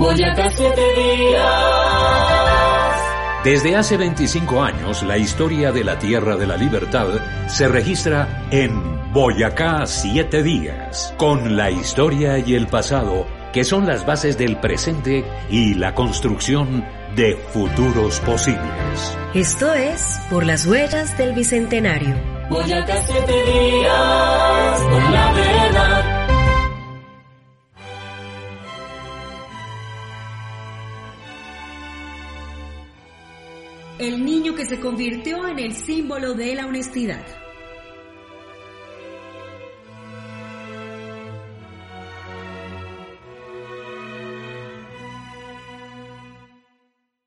Boyacá siete días. Desde hace 25 años, la historia de la Tierra de la Libertad se registra en Boyacá Siete Días, con la historia y el pasado, que son las bases del presente y la construcción de futuros posibles. Esto es Por las Huellas del Bicentenario. Boyacá siete días, por la verdad. El niño que se convirtió en el símbolo de la honestidad.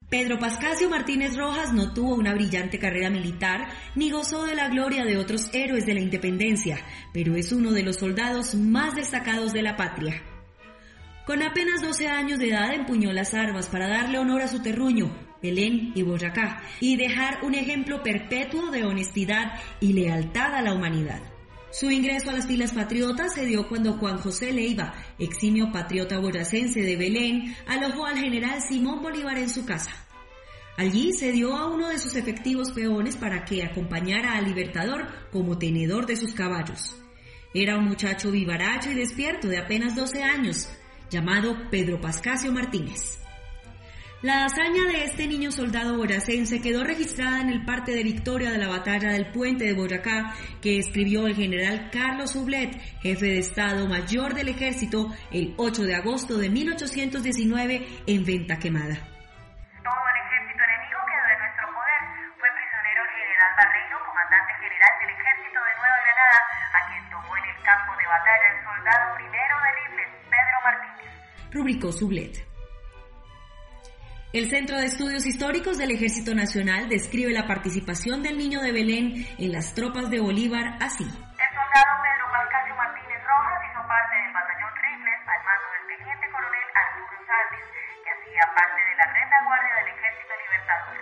Pedro Pascasio Martínez Rojas no tuvo una brillante carrera militar ni gozó de la gloria de otros héroes de la independencia, pero es uno de los soldados más destacados de la patria. Con apenas 12 años de edad empuñó las armas para darle honor a su terruño, Belén y Boyacá, y dejar un ejemplo perpetuo de honestidad y lealtad a la humanidad. Su ingreso a las filas patriotas se dio cuando Juan José Leiva, eximio patriota boyacense de Belén, alojó al general Simón Bolívar en su casa. Allí se dio a uno de sus efectivos peones para que acompañara al Libertador como tenedor de sus caballos. Era un muchacho vivaracho y despierto de apenas 12 años, llamado Pedro Pascasio Martínez. La hazaña de este niño soldado boyacense quedó registrada en el parte de victoria de la batalla del puente de Boyacá que escribió el general Carlos Ublet, jefe de Estado Mayor del Ejército, el 8 de agosto de 1819 en Venta Quemada. Todo el ejército enemigo quedó en nuestro poder. Fue prisionero el general Barreiro, comandante general del ejército de Nueva Granada, a quien tomó en el campo de batalla el soldado primero de rifles, Pedro Martínez. Rubricó Sublet. El Centro de Estudios Históricos del Ejército Nacional describe la participación del niño de Belén en las tropas de Bolívar así. El soldado Pedro Pascasio Martínez Rojas hizo parte del batallón Rifles al mando del teniente coronel Arturo Sánchez, que hacía parte de la retaguardia del Ejército Libertador.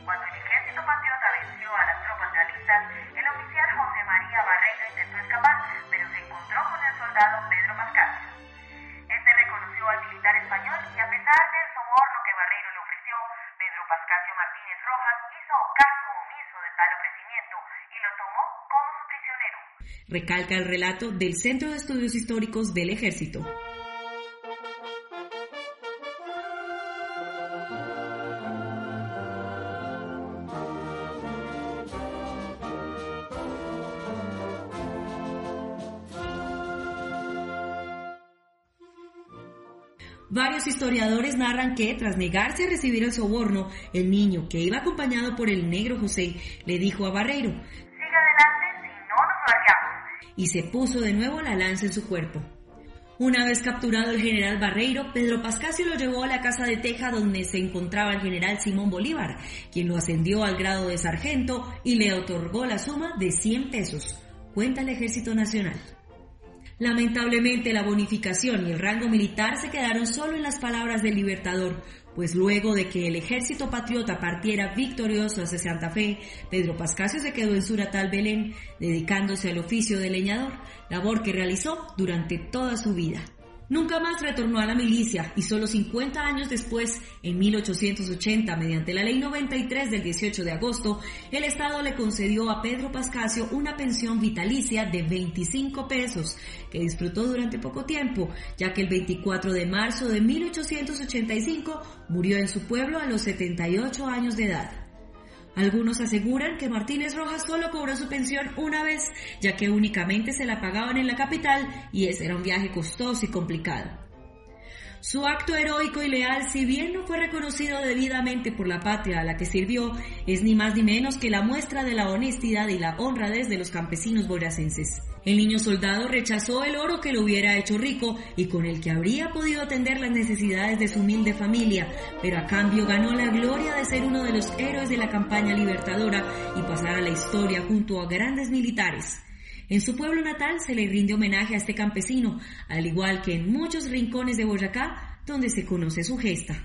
Cuando el Ejército Patriota venció a las tropas realistas, el oficial José María Barreiro intentó escapar, pero se encontró con el soldado Pedro Pascasio. Este reconoció al militar español y a pesar del soborno que Barreiro le ofreció, Pedro Pascasio Martínez Rojas hizo caso omiso de tal ofrecimiento y lo tomó como su prisionero. Recalca el relato del Centro de Estudios Históricos del Ejército. Varios historiadores narran que, tras negarse a recibir el soborno, el niño, que iba acompañado por el negro José, le dijo a Barreiro, Siga adelante, si no nos largamos. y se puso de nuevo la lanza en su cuerpo. Una vez capturado el general Barreiro, Pedro Pascasio lo llevó a la casa de Teja donde se encontraba el general Simón Bolívar, quien lo ascendió al grado de sargento y le otorgó la suma de 100 pesos, cuenta el Ejército Nacional. Lamentablemente la bonificación y el rango militar se quedaron solo en las palabras del libertador, pues luego de que el ejército patriota partiera victorioso hacia Santa Fe, Pedro Pascasio se quedó en su natal Belén, dedicándose al oficio de leñador, labor que realizó durante toda su vida. Nunca más retornó a la milicia y solo 50 años después, en 1880, mediante la Ley 93 del 18 de agosto, el Estado le concedió a Pedro Pascasio una pensión vitalicia de 25 pesos, que disfrutó durante poco tiempo, ya que el 24 de marzo de 1885 murió en su pueblo a los 78 años de edad. Algunos aseguran que Martínez Rojas solo cobró su pensión una vez, ya que únicamente se la pagaban en la capital y ese era un viaje costoso y complicado. Su acto heroico y leal, si bien no fue reconocido debidamente por la patria a la que sirvió, es ni más ni menos que la muestra de la honestidad y la honradez de los campesinos boyacenses. El niño soldado rechazó el oro que lo hubiera hecho rico y con el que habría podido atender las necesidades de su humilde familia, pero a cambio ganó la gloria de ser uno de los héroes de la campaña libertadora y pasar a la historia junto a grandes militares. En su pueblo natal se le rinde homenaje a este campesino, al igual que en muchos rincones de Boyacá, donde se conoce su gesta.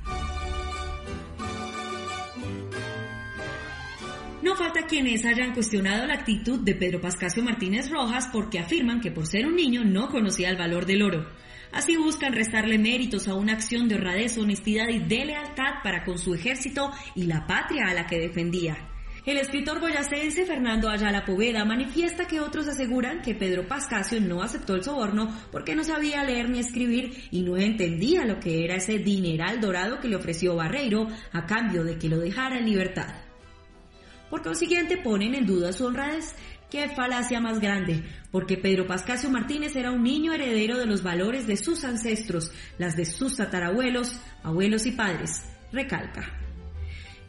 No falta quienes hayan cuestionado la actitud de Pedro Pascasio Martínez Rojas porque afirman que por ser un niño no conocía el valor del oro. Así buscan restarle méritos a una acción de honradez, honestidad y de lealtad para con su ejército y la patria a la que defendía. El escritor boyacense Fernando Ayala Poveda manifiesta que otros aseguran que Pedro Pascasio no aceptó el soborno porque no sabía leer ni escribir y no entendía lo que era ese dineral dorado que le ofreció Barreiro a cambio de que lo dejara en libertad. Por consiguiente ponen en duda su honradez Qué falacia más grande, porque Pedro Pascasio Martínez era un niño heredero de los valores de sus ancestros, las de sus tatarabuelos, abuelos y padres, recalca.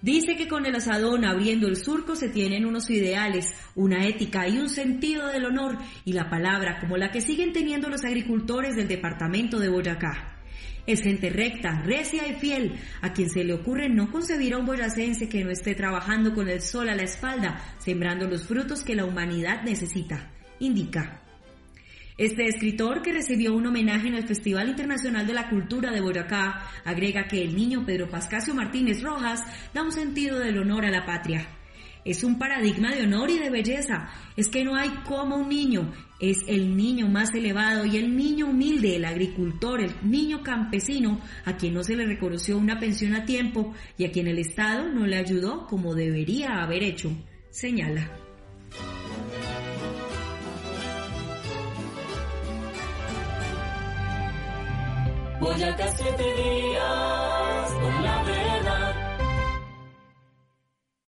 Dice que con el asadón abriendo el surco se tienen unos ideales, una ética y un sentido del honor y la palabra como la que siguen teniendo los agricultores del departamento de Boyacá. Es gente recta, recia y fiel, a quien se le ocurre no concebir a un boyacense que no esté trabajando con el sol a la espalda, sembrando los frutos que la humanidad necesita, indica. Este escritor, que recibió un homenaje en el Festival Internacional de la Cultura de Boyacá, agrega que el niño Pedro Pascasio Martínez Rojas da un sentido del honor a la patria. Es un paradigma de honor y de belleza. Es que no hay como un niño. Es el niño más elevado y el niño humilde, el agricultor, el niño campesino, a quien no se le reconoció una pensión a tiempo y a quien el Estado no le ayudó como debería haber hecho, señala. Voy a siete días con la verdad.